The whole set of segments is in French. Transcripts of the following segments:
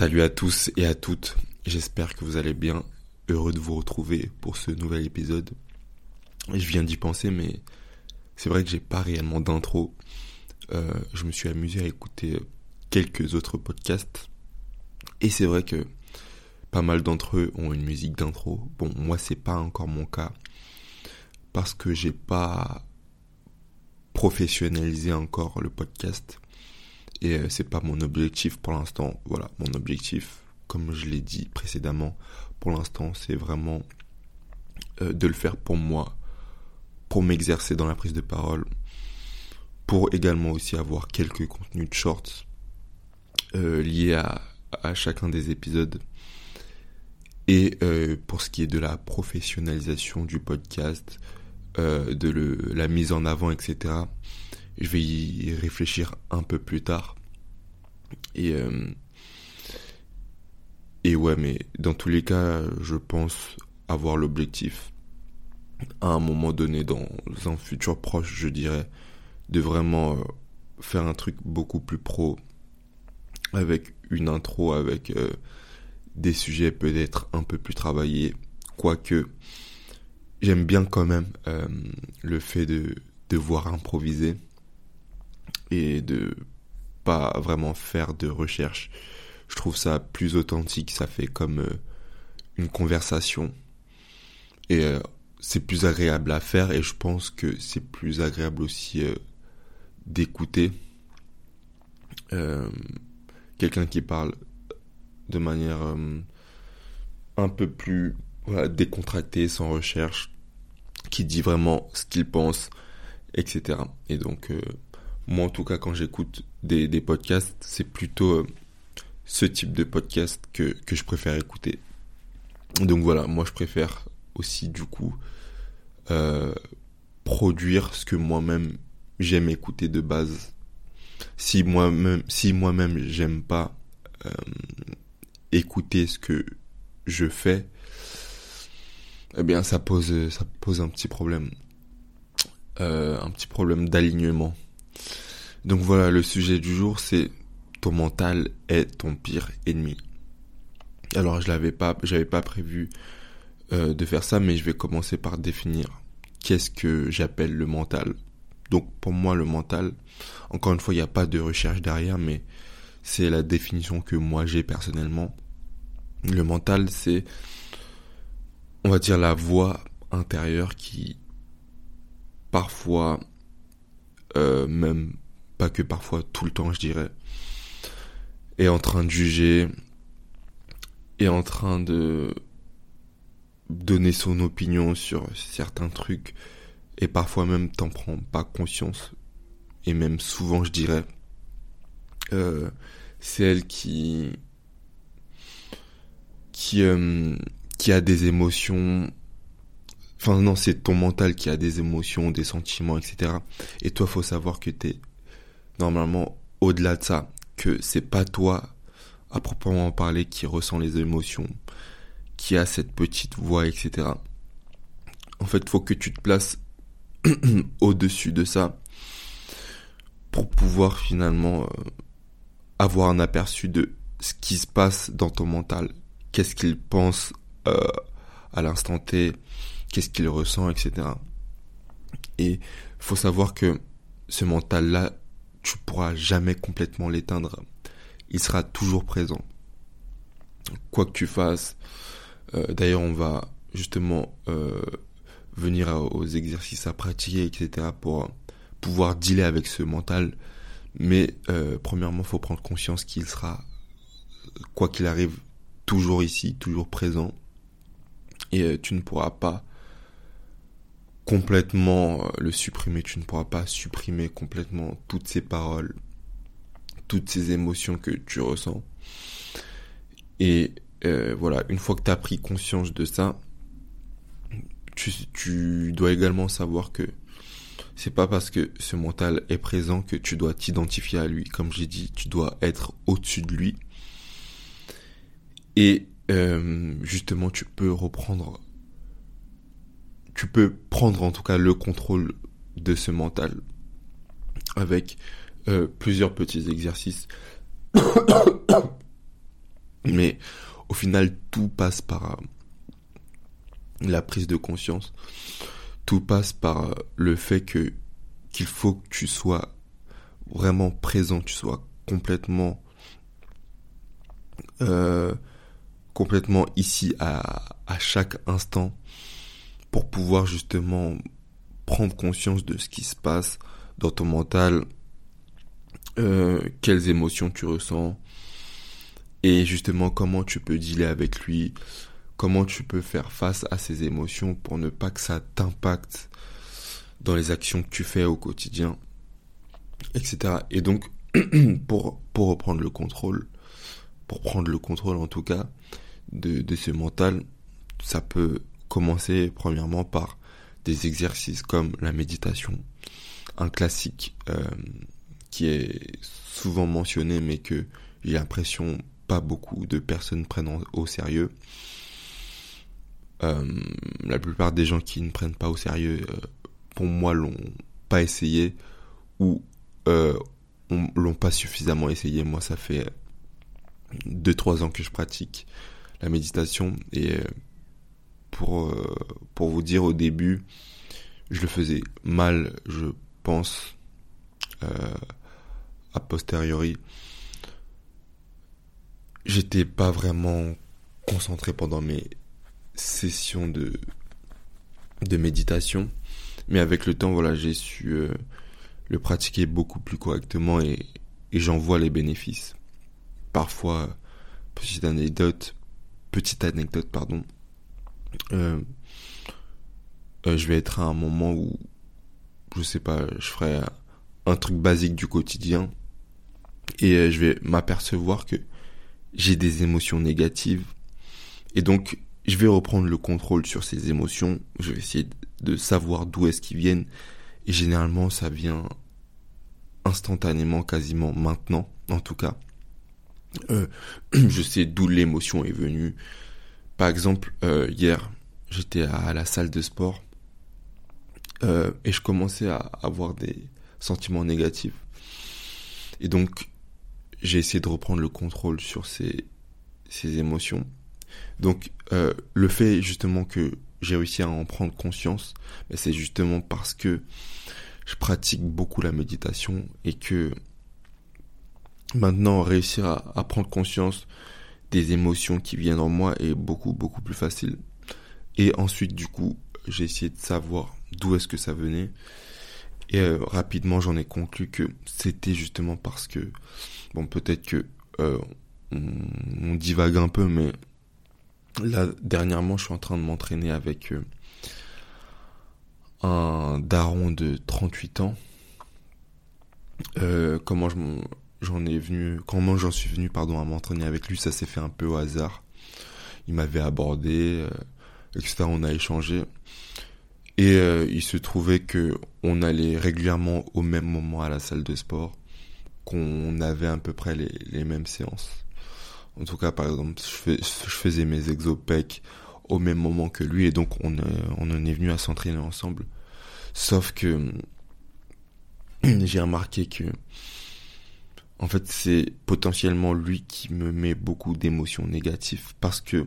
Salut à tous et à toutes, j'espère que vous allez bien, heureux de vous retrouver pour ce nouvel épisode. Je viens d'y penser mais c'est vrai que j'ai pas réellement d'intro. Euh, je me suis amusé à écouter quelques autres podcasts et c'est vrai que pas mal d'entre eux ont une musique d'intro. Bon, moi c'est pas encore mon cas parce que j'ai pas professionnalisé encore le podcast et euh, c'est pas mon objectif pour l'instant. Voilà, mon objectif, comme je l'ai dit précédemment, pour l'instant, c'est vraiment euh, de le faire pour moi, pour m'exercer dans la prise de parole, pour également aussi avoir quelques contenus de shorts euh, liés à, chacun des épisodes. Et pour ce qui est de la professionnalisation du podcast, de la mise en avant, etc., je vais y réfléchir un peu plus tard. Et, euh, et ouais, mais dans tous les cas, je pense avoir l'objectif, à un moment donné, dans un futur proche, je dirais, de vraiment euh, faire un truc beaucoup plus pro, avec une intro, avec euh, des sujets peut-être un peu plus travaillés, quoique j'aime bien quand même le fait de devoir improviser et de pas vraiment faire de recherche. Je trouve ça plus authentique, ça fait comme euh, une conversation. Et euh, c'est plus agréable à faire et je pense que c'est plus agréable aussi euh, d'écouter quelqu'un qui parle de manière un peu plus décontractée, sans recherche, qui dit vraiment ce qu'il pense, etc. Et donc moi, en tout cas, quand j'écoute des, des, podcasts, c'est plutôt euh, ce type de podcast que, que je préfère écouter. Donc voilà, moi, je préfère aussi, du coup, euh, produire ce que moi-même j'aime écouter de base. Si moi-même, si moi-même j'aime pas euh, écouter ce que je fais, eh bien, ça pose, ça pose un petit problème, un petit problème d'alignement. Donc voilà, le sujet du jour, c'est ton mental est ton pire ennemi. Alors je l'avais pas, j'avais pas prévu euh, de faire ça, mais je vais commencer par définir qu'est-ce que j'appelle le mental. Donc pour moi, le mental, encore une fois, il n'y a pas de recherche derrière, mais c'est la définition que moi j'ai personnellement. Le mental, c'est, on va dire, la voix intérieure qui parfois, euh, même pas que parfois, tout le temps, je dirais, est en train de juger, est en train de donner son opinion sur certains trucs, et parfois même t'en prends pas conscience, et même souvent, je dirais, euh, c'est elle qui qui euh, qui a des émotions enfin non c'est ton mental qui a des émotions des sentiments etc et toi faut savoir que t'es normalement au-delà de ça, que c'est pas toi à proprement parler qui ressent les émotions, qui a cette petite voix, etc. En fait, faut que tu te places au-dessus de ça pour pouvoir finalement euh, avoir un aperçu de ce qui se passe dans ton mental, qu'est-ce qu'il pense euh, à l'instant T, qu'est-ce qu'il ressent, etc. Et faut savoir que ce mental-là, tu pourras jamais complètement l'éteindre. Il sera toujours présent. Quoi que tu fasses. Euh, d'ailleurs, on va justement euh, venir aux exercices à pratiquer, etc. pour pouvoir dealer avec ce mental. Mais euh, premièrement, faut prendre conscience qu'il sera, quoi qu'il arrive, toujours ici, toujours présent. Et tu ne pourras pas complètement euh, le supprimer. Tu ne pourras pas supprimer complètement toutes ces paroles, toutes ces émotions que tu ressens. Et euh, voilà, une fois que tu as pris conscience de ça, tu, dois également savoir que c'est pas parce que ce mental est présent que tu dois t'identifier à lui. Comme j'ai dit, tu dois être au-dessus de lui. Et euh, justement, tu peux reprendre tu peux prendre en tout cas le contrôle de ce mental avec euh, plusieurs petits exercices. Mais au final, tout passe par euh, la prise de conscience. Tout passe par euh, le fait que qu'il faut que tu sois vraiment présent, tu sois complètement complètement ici à chaque instant pour pouvoir justement prendre conscience de ce qui se passe dans ton mental, euh, quelles émotions tu ressens et justement comment tu peux dealer avec lui, comment tu peux faire face à ces émotions pour ne pas que ça t'impacte dans les actions que tu fais au quotidien, etc. Et donc, pour, pour reprendre le contrôle, pour prendre le contrôle en tout cas de, de ce mental, ça peut commencer premièrement par des exercices comme la méditation, un classique euh, qui est souvent mentionné mais que j'ai l'impression pas beaucoup de personnes prennent au sérieux. Euh, la plupart des gens qui ne prennent pas au sérieux, euh, pour moi, l'ont pas essayé ou euh, l'ont pas suffisamment essayé. Moi, ça fait 2-3 ans que je pratique la méditation et euh, pour, pour vous dire au début, je le faisais mal, je pense, euh, a posteriori. J'étais pas vraiment concentré pendant mes sessions de, de méditation. Mais avec le temps, voilà, j'ai su euh, le pratiquer beaucoup plus correctement et, et j'en vois les bénéfices. Parfois, petite anecdote, petite anecdote, pardon. Euh, euh, je vais être à un moment où, je sais pas, je ferai un truc basique du quotidien et euh, je vais m'apercevoir que j'ai des émotions négatives et donc je vais reprendre le contrôle sur ces émotions, je vais essayer de savoir d'où est-ce qu'ils viennent et généralement ça vient instantanément, quasiment maintenant en tout cas. Euh, je sais d'où l'émotion est venue. Par exemple, euh, hier, j'étais à la salle de sport euh, et je commençais à avoir des sentiments négatifs. Et donc, j'ai essayé de reprendre le contrôle sur ces, émotions. Donc, euh, le fait justement que j'ai réussi à en prendre conscience, ben, c'est justement parce que je pratique beaucoup la méditation et que maintenant réussir à, prendre conscience des émotions qui viennent en moi est beaucoup beaucoup plus facile. Et ensuite du coup j'ai essayé de savoir d'où est-ce que ça venait. Et euh, rapidement, j'en ai conclu que c'était justement parce que, bon, peut-être que euh, on, divague un peu, mais là, dernièrement, je suis en train de m'entraîner avec euh, un daron de 38 ans. Comment je j'en ai venu, comment j'en suis venu, pardon, à m'entraîner avec lui, ça s'est fait un peu au hasard. Il m'avait abordé, etc. On a échangé. Et euh, il se trouvait que on allait régulièrement au même moment à la salle de sport, qu'on avait à peu près les, mêmes séances. En tout cas, par exemple, je, fais, je faisais mes exopecs au même moment que lui, et donc on, on en est venu à s'entraîner ensemble. Sauf que j'ai remarqué que, fait, c'est potentiellement lui qui me met beaucoup d'émotions négatives parce que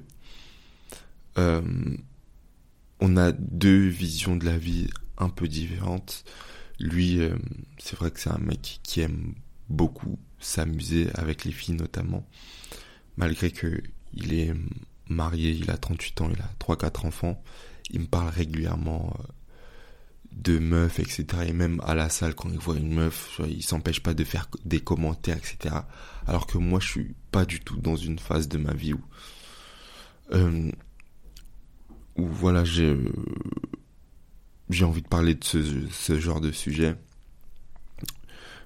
euh, on a deux visions de la vie un peu différentes. Lui, euh, c'est vrai que c'est un mec qui aime beaucoup s'amuser avec les filles notamment, malgré que il est marié, il a 38 ans, il a 3-4 enfants, il me parle régulièrement euh, de meufs, etc. Et même à la salle, quand il voit une meuf, il s'empêche pas de faire des commentaires, etc. Alors que moi, je suis pas du tout dans une phase de ma vie où euh, où voilà, j'ai j'ai envie de parler de ce, ce genre de sujet.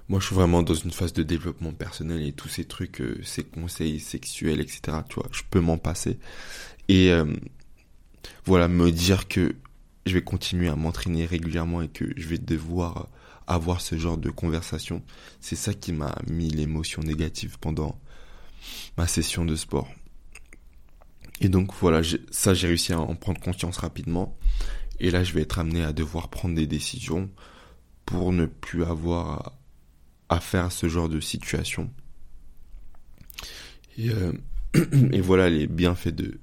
Moi, je suis vraiment dans une phase de développement personnel et tous ces trucs, euh, ces conseils sexuels, etc. Tu vois, je peux m'en passer. Et euh, voilà, me dire que je vais continuer à m'entraîner régulièrement et que je vais devoir avoir ce genre de conversation, c'est ça qui m'a mis l'émotion négative pendant ma session de sport. Et donc voilà, ça j'ai réussi à en prendre conscience rapidement. Et là je vais être amené à devoir prendre des décisions pour ne plus avoir à, faire ce genre de situation. Et euh, et voilà les bienfaits de,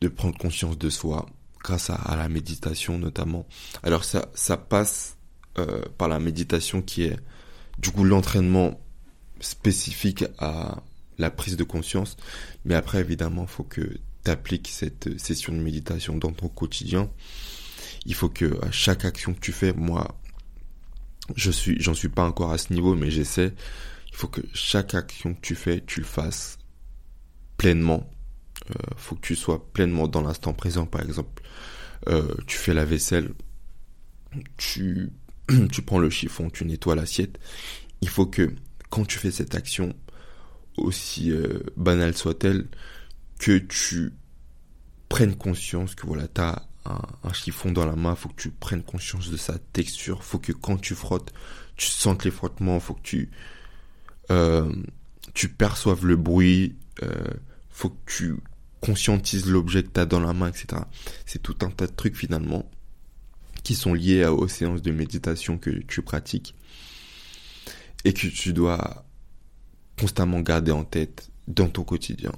de prendre conscience de soi grâce à, la méditation notamment. Alors ça, ça passe euh, par la méditation qui est du coup l'entraînement spécifique à la prise de conscience. Mais après, évidemment, il faut que tu appliques cette session de méditation dans ton quotidien. Il faut que à chaque action que tu fais, moi, je suis, j'en suis pas encore à ce niveau, mais j'essaie. Il faut que chaque action que tu fais, tu le fasses pleinement. Euh, faut que tu sois pleinement dans l'instant présent, par exemple. Euh, tu fais la vaisselle, tu, tu prends le chiffon, tu nettoies l'assiette. Il faut que quand tu fais cette action, aussi euh, banale soit-elle, que tu prennes conscience que voilà, tu as un, chiffon dans la main, faut que tu prennes conscience de sa texture, faut que quand tu frottes, tu sentes les frottements, faut que tu tu perçoives le bruit, euh, faut que tu conscientises l'objet que tu as dans la main, etc. C'est tout un tas de trucs finalement qui sont liés aux séances de méditation que tu pratiques et que tu dois constamment garder en tête dans ton quotidien.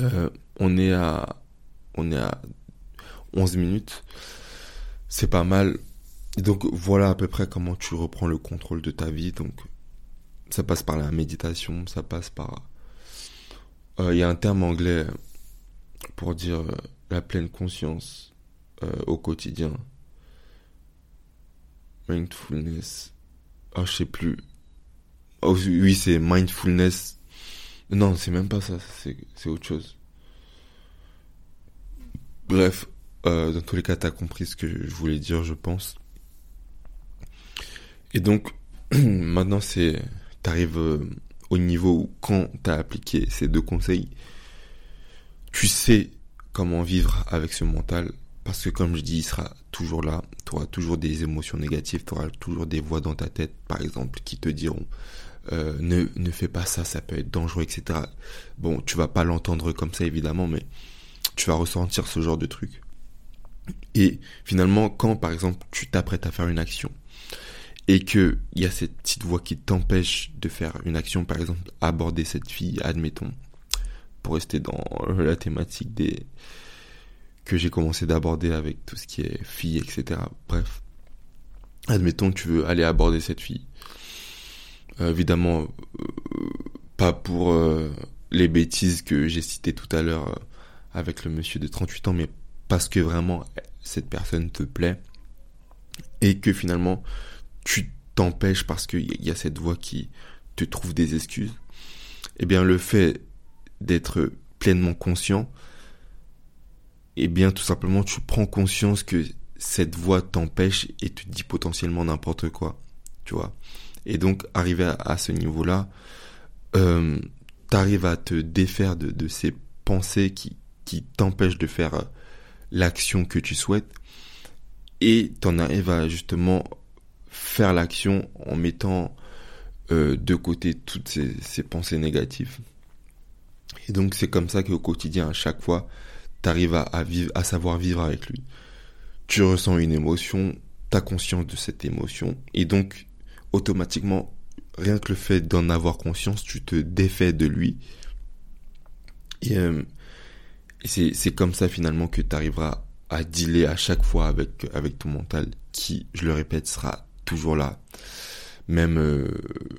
Euh, on est à on est à 11 minutes. C'est pas mal. donc voilà à peu près comment tu reprends le contrôle de ta vie. Donc ça passe par la méditation, ça passe par euh, il y a un terme anglais pour dire euh, la pleine conscience au quotidien. Mindfulness. Ah, je sais plus. Oh, oui, c'est mindfulness. Non, c'est même pas ça, c'est autre chose. Bref, euh, dans tous les cas, t'as compris ce que je voulais dire, je pense. Et donc, maintenant, c'est, t'arrives euh, au niveau où, quand t'as appliqué ces deux conseils, tu sais comment vivre avec ce mental. Parce que, comme je dis, il sera toujours là. Tu auras toujours des émotions négatives. Tu auras toujours des voix dans ta tête, par exemple, qui te diront euh, ne, ne fais pas ça, ça peut être dangereux, etc. Bon, tu vas pas l'entendre comme ça évidemment, mais tu vas ressentir ce genre de truc. Et finalement, quand par exemple tu t'apprêtes à faire une action et que il y a cette petite voix qui t'empêche de faire une action, par exemple aborder cette fille, admettons, pour rester dans la thématique des que j'ai commencé d'aborder avec tout ce qui est fille, etc. Bref, admettons que tu veux aller aborder cette fille. Euh, évidemment, euh, pas pour euh, les bêtises que j'ai citées tout à l'heure avec le monsieur de 38 ans, mais parce que vraiment cette personne te plaît. Et que finalement tu t'empêches parce qu'il y a cette voix qui te trouve des excuses. Eh bien, le fait d'être pleinement conscient, eh bien, tout simplement, tu prends conscience que cette voix t'empêche et te dit potentiellement n'importe quoi. Tu vois. Et donc, arriver à, ce niveau-là, euh, t'arrives à te défaire de, ces pensées qui, qui t'empêchent de faire euh, l'action que tu souhaites. Et t'en arrives à justement faire l'action en mettant euh, de côté toutes ces, pensées négatives. Et donc c'est comme ça qu'au quotidien, à chaque fois, t'arrives à, à, vivre, à savoir vivre avec lui. Tu ressens une émotion, t'as conscience de cette émotion, et donc automatiquement, rien que le fait d'en avoir conscience, tu te défais de lui. Et, euh, c'est comme ça finalement que tu arriveras à dealer à chaque fois avec, avec ton mental qui, je le répète, sera toujours là. Même, euh,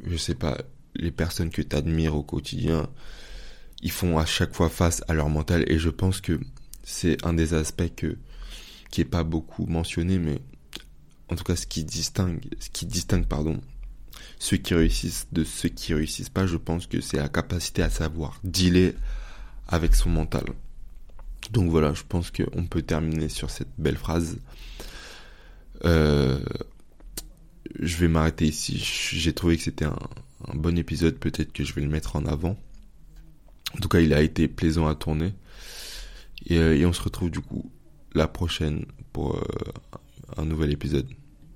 je sais pas, les personnes que tu admires au quotidien, ils font à chaque fois face à leur mental et je pense que c'est un des aspects que, qui est pas beaucoup mentionné mais en tout cas ce qui distingue, ce qui distingue pardon, ceux qui réussissent de ceux qui réussissent pas, je pense que c'est la capacité à savoir dealer avec son mental. Donc voilà, je pense qu'on peut terminer sur cette belle phrase. Euh, je vais m'arrêter ici. J'ai trouvé que c'était un, bon épisode. Peut-être que je vais le mettre en avant. En tout cas, il a été plaisant à tourner. Et, euh, on se retrouve du coup la prochaine pour euh, un nouvel épisode.